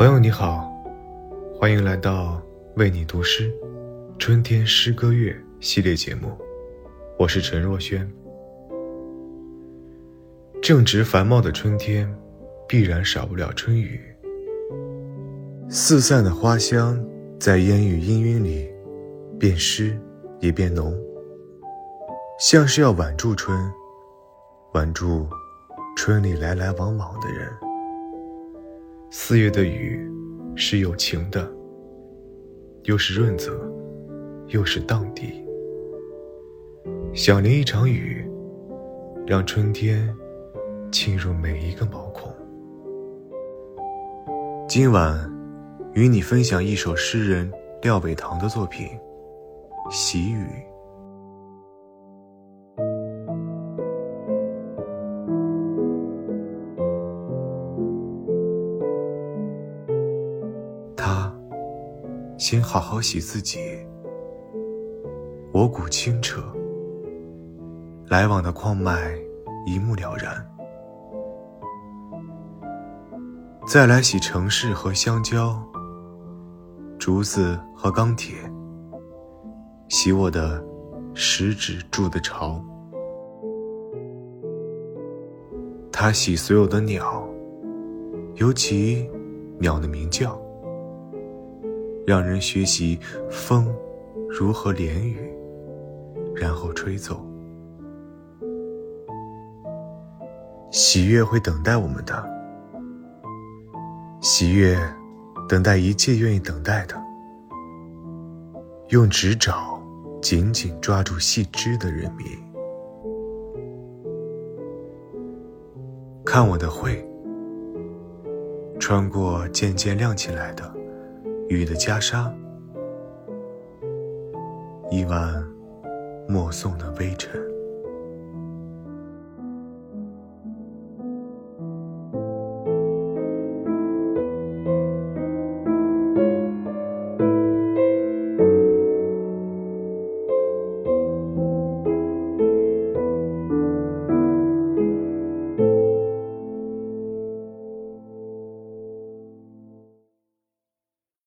朋友你好，欢迎来到为你读诗春天诗歌月系列节目，我是陈若轩。正值繁茂的春天，必然少不了春雨。四散的花香在烟雨氤氲里，变湿也变浓，像是要挽住春，挽住春里来来往往的人。四月的雨是有情的，又是润泽，又是荡涤。想淋一场雨，让春天沁入每一个毛孔。今晚与你分享一首诗人廖伟棠的作品《喜雨》。先好好洗自己，我骨清澈，来往的矿脉一目了然。再来洗城市和香蕉，竹子和钢铁，洗我的食指筑的巢。他洗所有的鸟，尤其鸟的鸣叫。让人学习风如何连雨，然后吹奏。喜悦会等待我们的，喜悦等待一切愿意等待的，用指爪紧紧抓住细枝的人民。看我的会，穿过渐渐亮起来的。雨的袈裟，一晚默送的微尘。